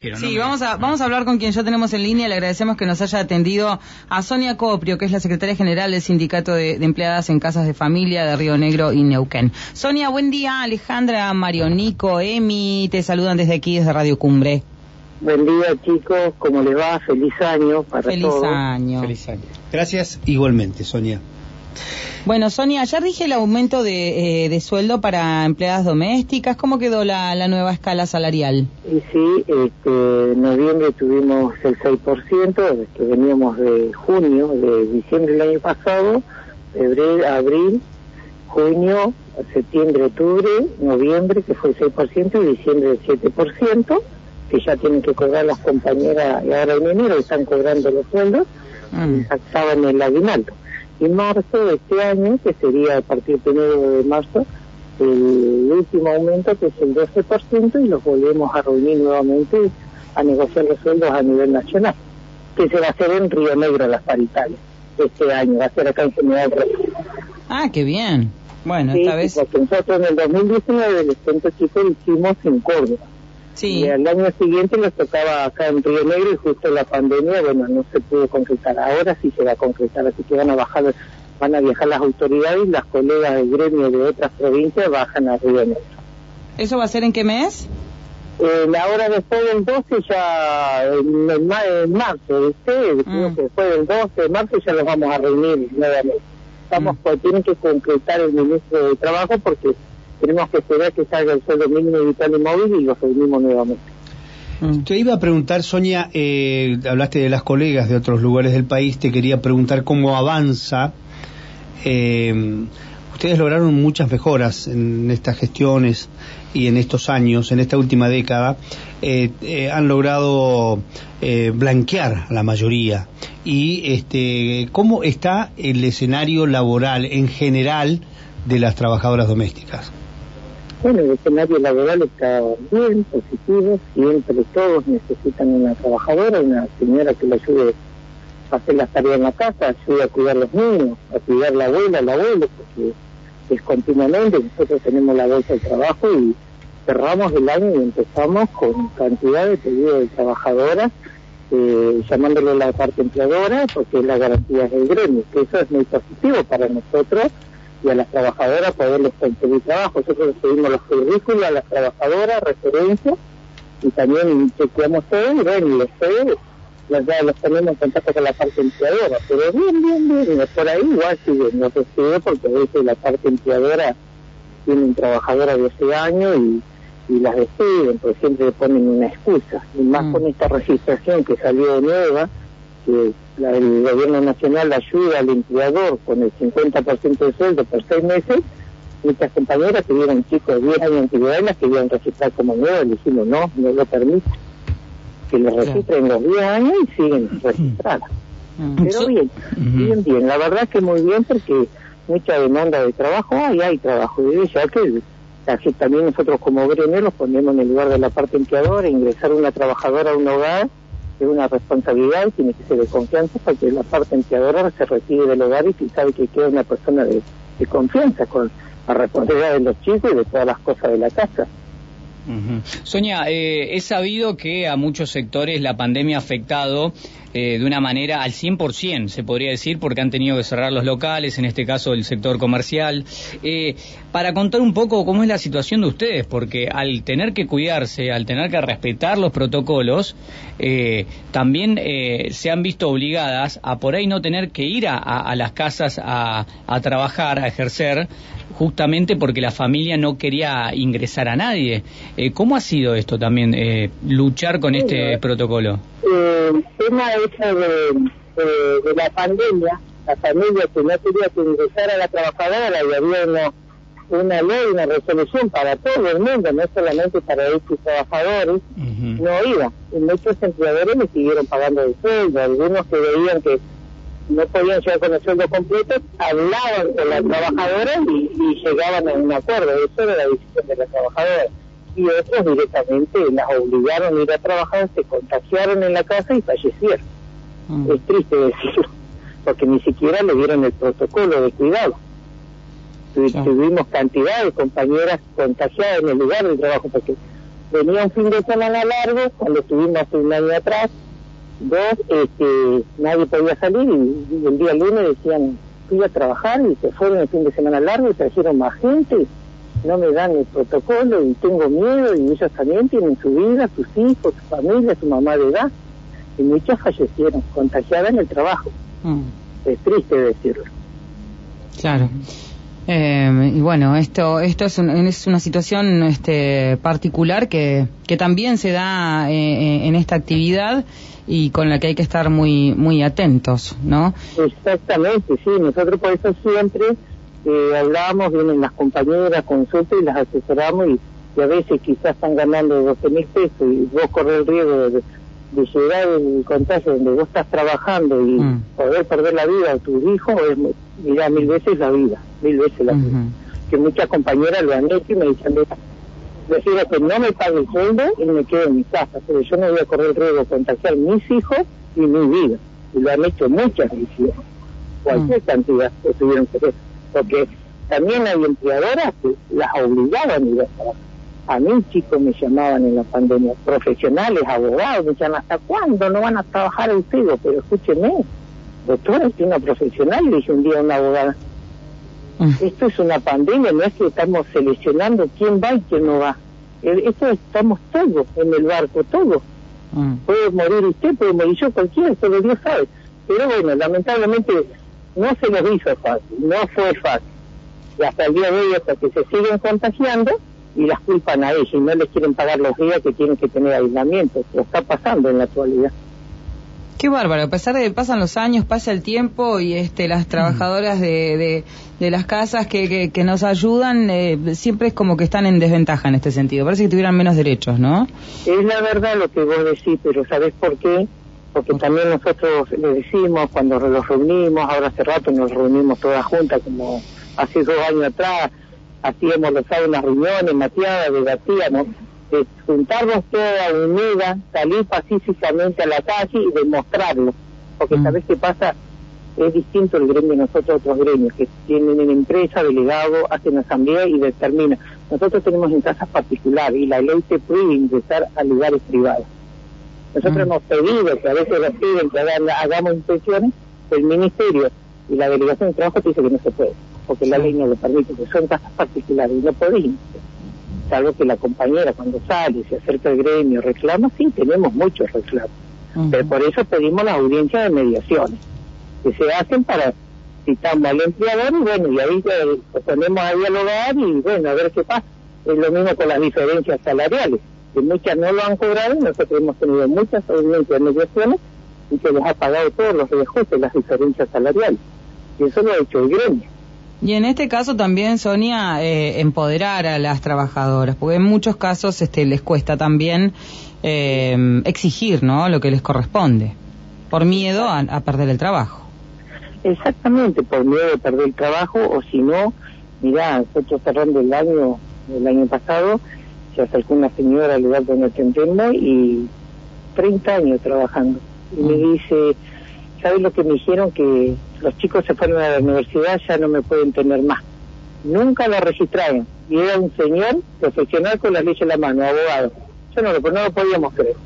Sí, vamos a, vamos a hablar con quien ya tenemos en línea. Le agradecemos que nos haya atendido a Sonia Coprio, que es la secretaria general del Sindicato de, Empleadas en Casas de Familia de Río Negro y Neuquén. Sonia, buen día. Alejandra, Mario, Nico, Emi, te saludan desde aquí, desde Radio Cumbre. Buen día, chicos. ¿Cómo les va? Feliz año para Feliz año. Feliz año. Gracias igualmente, Sonia. Bueno, Sonia, ayer dije el aumento de, eh, de sueldo para empleadas domésticas. ¿Cómo quedó la, la nueva escala salarial? Y sí, este, en noviembre tuvimos el 6%, que veníamos de junio, de diciembre del año pasado, febrero, abril, junio, septiembre, octubre, noviembre, que fue el 6%, y diciembre el 7%, que ya tienen que cobrar las compañeras, y ahora en enero están cobrando los sueldos, mm. estaban el aguinaldo y marzo de este año, que sería a partir del primero de marzo, el último aumento que es el 12% y los volvemos a reunir nuevamente a negociar los sueldos a nivel nacional, que se va a hacer en Río Negro las paritarias este año, va a ser acá en General Ah, qué bien. Bueno, esta vez... Nosotros en el 2019 el centro chico lo hicimos en Córdoba y al año siguiente nos tocaba acá en Río Negro y justo la pandemia, bueno, no se pudo concretar. Ahora sí se va a concretar, así que van a bajar, van a viajar las autoridades y las colegas del gremio de otras provincias bajan a Río Negro. ¿Eso va a ser en qué mes? Eh, la hora después del 12 ya, en, en, marzo, ¿viste? Mm. después del 12 de marzo ya los vamos a reunir nuevamente. Estamos, mm. pues, tienen que concretar el ministro de Trabajo porque tenemos que esperar que salga el sueldo mínimo vital y móvil y lo reunimos nuevamente. Mm. Te iba a preguntar, Sonia, eh, hablaste de las colegas de otros lugares del país, te quería preguntar cómo avanza. Eh, ustedes lograron muchas mejoras en estas gestiones y en estos años, en esta última década, eh, han logrado blanquear a la mayoría. Y este, ¿cómo está el escenario laboral en general de las trabajadoras domésticas? Bueno, el escenario laboral está bien, positivo, siempre todos necesitan una trabajadora, una señora que le ayude a hacer las tareas en la casa, ayude a cuidar a los niños, a cuidar a la abuela, al abuelo, porque es continuamente, nosotros tenemos la bolsa de trabajo y cerramos el año y empezamos con cantidad de pedidos de trabajadoras, eh, llamándole la parte empleadora, porque es la garantía del gremio, que eso es muy positivo para nosotros y a las trabajadoras poderles conseguir trabajo. Nosotros pedimos los currículos a las trabajadoras, referencias, y también chequeamos todo, y bueno, y ustedes los, ya los tenemos en contacto con la parte empleadora, pero bien, bien, bien, por ahí igual siguen, no se sigue porque veces la parte empleadora tienen trabajadoras de ese año y, y las despiden, porque siempre ponen una excusa, y más mm. con esta registración que salió nueva, que el gobierno nacional ayuda al empleador con el 50% de sueldo por seis meses, muchas compañeras tuvieron chicos de 10 años de antigüedad y las querían registrar como nuevas, le dijimos no, no lo permite, que lo registren los 10 años y siguen registradas. Mm. Pero bien, bien, bien, la verdad que muy bien porque mucha demanda de trabajo hay, hay trabajo, y ya que así también nosotros como gremio los ponemos en el lugar de la parte empleadora, ingresar una trabajadora a un hogar es una responsabilidad y tiene que ser de confianza porque la parte empleadora se recibe del hogar y sabe que queda una persona de, confianza con la responsabilidad de los chicos y de todas las cosas de la casa. Sonia, eh, he sabido que a muchos sectores la pandemia ha afectado eh, de una manera al 100%, se podría decir, porque han tenido que cerrar los locales, en este caso el sector comercial. Eh, para contar un poco cómo es la situación de ustedes, porque al tener que cuidarse, al tener que respetar los protocolos, eh, también se han visto obligadas a por ahí no tener que ir a, las casas a, a trabajar, a ejercer, justamente porque la familia no quería ingresar a nadie. ¿Cómo ha sido esto también, luchar con este protocolo? el tema hecho de, de, la pandemia, la familia que no quería que ingresara a la trabajadora y había una, una ley, una resolución para todo el mundo, no solamente para estos trabajadores, no iba. Y muchos empleadores me siguieron pagando el sueldo, algunos que veían que no podían llegar con el sueldo completo, hablaban con la trabajadora y, y llegaban a un acuerdo. Eso era la decisión de la trabajadora y otros directamente las obligaron a ir a trabajar, se contagiaron en la casa y fallecieron. Mm. Es triste decirlo, porque ni siquiera le dieron el protocolo de cuidado. Tuvimos cantidad de compañeras contagiadas en el lugar del trabajo, porque venía un fin de semana largo, cuando estuvimos hace un año atrás, dos, este, nadie podía salir y, el día lunes decían, fui a trabajar y se fueron el fin de semana largo y trajeron más gente, no me dan el protocolo y tengo miedo y ellos también tienen su vida, sus hijos, su familia, su mamá de edad y muchas fallecieron contagiadas en el trabajo. Mm. Es triste decirlo. Claro. Eh, y bueno, esto esto es, es una situación este, particular que, que también se da eh, en esta actividad y con la que hay que estar muy muy atentos, ¿no? Exactamente, sí. Nosotros por eso siempre eh, hablamos, vienen las compañeras, consultas y las asesoramos y, a veces quizás están ganando 12 mil pesos y vos corres el riesgo de, llegar el contagio donde vos estás trabajando y mm. poder perder la vida de tus hijos, es, mira, mil veces la vida, mil veces la vida. Que muchas compañeras lo han hecho y me dicen, prefiero que no me pague el sueldo y me quede en mi casa, pero yo no voy a correr el riesgo de contagiar mis hijos y mi vida. Y lo han hecho muchas veces, cualquier mm. cantidad que tuvieron que hacer. Porque también hay empleadoras que las obligaban a ir a trabajar. A mí, chicos, me llamaban en la pandemia, profesionales, abogados, me decían, ¿hasta cuándo no van a trabajar ustedes? Pero escúcheme, doctora, es una profesional, le dije un día a una abogada, mm. esto es una pandemia, no es que estamos seleccionando quién va y quién no va. Eh, esto estamos todos en el barco, todos. Mm. Puede morir usted, puede morir yo, cualquiera, solo Dios sabe. Pero bueno, lamentablemente no se los hizo fácil, no fue fácil. Y hasta el día de hoy, hasta que se siguen contagiando y las culpan a ellos y no les quieren pagar los días que tienen que tener aislamiento. Lo está pasando en la actualidad. Qué bárbaro, a pesar de que pasan los años, pasa el tiempo y este, las trabajadoras de, de, las casas que, que, nos ayudan eh, siempre es como que están en desventaja en este sentido. Parece que tuvieran menos derechos, ¿no? Es la verdad lo que vos decís, pero ¿sabés por qué? Porque también nosotros le decimos cuando los reunimos, ahora hace rato nos reunimos todas juntas, como hace dos años atrás, hacíamos los las reuniones, Matías, debatíamos de juntarnos toda unida, salir pacíficamente a la calle y demostrarlo. Porque mm. ¿sabes qué pasa? Es distinto el gremio de nosotros otros gremios, que tienen en empresa, delegado, hacen asamblea y determinan. Nosotros tenemos en casas particulares y la ley te puede ingresar a lugares privados. Nosotros mm. hemos pedido, que a veces nos piden que hagamos inspecciones, el Ministerio y la Delegación de Trabajo te dice que no se puede, porque la ley no lo permite, que son casas particulares y no podemos salvo que la compañera cuando sale, se acerca al gremio, reclama, sí, tenemos muchos reclamos. Pero por eso pedimos la audiencia de mediaciones, que se hacen para citamos al empleador y bueno, y ahí pues, ponemos a dialogar y bueno, a ver qué pasa. Es lo mismo con las diferencias salariales, que muchas no lo han cobrado, nosotros hemos tenido muchas audiencias de mediaciones y que les ha pagado todos los reajustes, las diferencias salariales. Y eso lo ha hecho el gremio. Y en este caso también, Sonia, eh, empoderar a las trabajadoras, porque en muchos casos este, les cuesta también eh, exigir ¿no? lo que les corresponde, por miedo a, perder el trabajo. Exactamente, por miedo de perder el trabajo, o si no, mirá, nosotros cerrando el año, el año pasado, se acercó una señora al lugar donde atendemos y 30 años trabajando. Y me mm. dice, ¿sabes lo que me dijeron? Que los chicos se fueron a la universidad, ya no me pueden tener más. Nunca lo registraron. Y era un señor profesional con la ley en la mano, abogado. Yo no lo, no lo podíamos creer.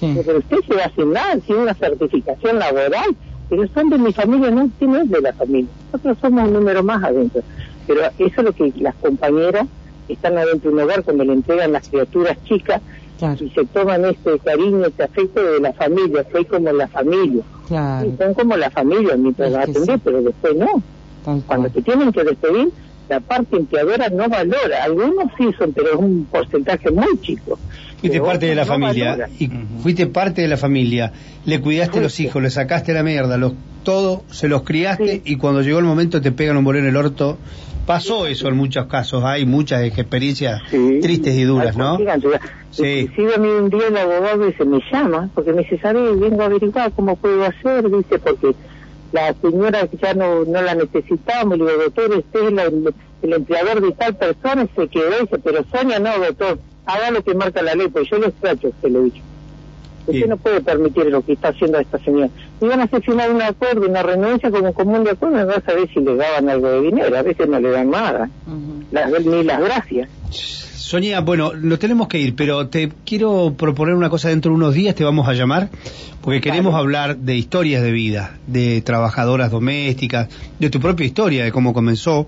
Pero usted se va sin nada, sin una certificación laboral. Pero son de mi familia, no tiene de la familia. Nosotros somos un número más adentro. Pero eso es lo que las compañeras están adentro de un hogar cuando le entregan las criaturas chicas y se toman este cariño, este afecto de la familia, soy como la familia. Y son como la familia mientras a atender, pero después no. Cuando te tienen que despedir, la parte empleadora no valora. Algunos sí son, pero es un porcentaje muy chico. Fuiste parte de la familia, y fuiste parte de la familia, le cuidaste los hijos, le sacaste la mierda, los, todo se los criaste y cuando llegó el momento te pegan un bolón en el orto Pasó eso en muchos casos, hay muchas experiencias tristes y duras, ¿no? Sí. Inclusive a mí un día el abogado dice, me llama, porque me dice, ¿sabes? Vengo a averiguar cómo puedo hacer, dice, porque la señora ya no, no la necesitamos, le digo, doctor, usted es el empleador de tal persona, se quedó, dice, pero Sonia no, doctor, haga lo que marca la ley, pues yo lo extracho, se lo he dicho. Usted no puede permitir lo que está haciendo esta señora. Iban a hacer firmar un acuerdo, una renuncia como común de acuerdo, no a saber si le daban algo de dinero, a veces no le dan nada, ni las gracias. Sonia, bueno, nos tenemos que ir, pero te quiero proponer una cosa dentro de unos días, te vamos a llamar, porque queremos hablar de historias de vida, de trabajadoras domésticas, de tu propia historia, de cómo comenzó.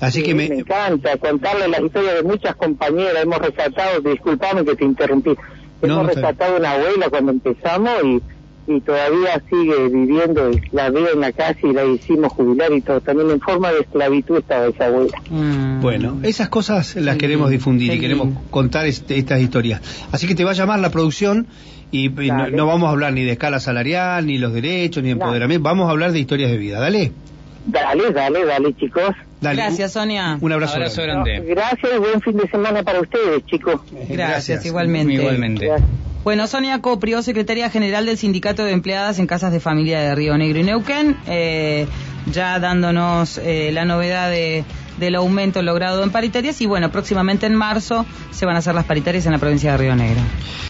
Así Sí, que me... me encanta contarle las historias de muchas compañeras. Hemos rescatado, disculpame que te interrumpí, hemos no rescatado una abuela cuando empezamos y, y todavía sigue viviendo. La veo en la casa y la hicimos jubilar y todo. También en forma de esclavitud estaba esa abuela. Mm. Bueno, esas cosas las Qué queremos difundir qué y queremos contar este- estas historias. Así que te va a llamar la producción y, y no, no vamos a hablar ni de escala salarial, ni los derechos, ni No. empoderamiento, vamos a hablar de historias de vida. Dale, Dale, dale, dale, chicos. Dale. Gracias, Sonia. Un abrazo. Abrazo grande. grande. Gracias y buen fin de semana para ustedes, chicos. Gracias, igualmente. Igualmente. Gracias. Bueno, Sonia Coprio, secretaria general del Sindicato de Empleadas en Casas de Familia de Río Negro y Neuquén, eh, ya dándonos eh, la novedad de, del aumento logrado en paritarias y bueno, próximamente en marzo se van a hacer las paritarias en la provincia de Río Negro.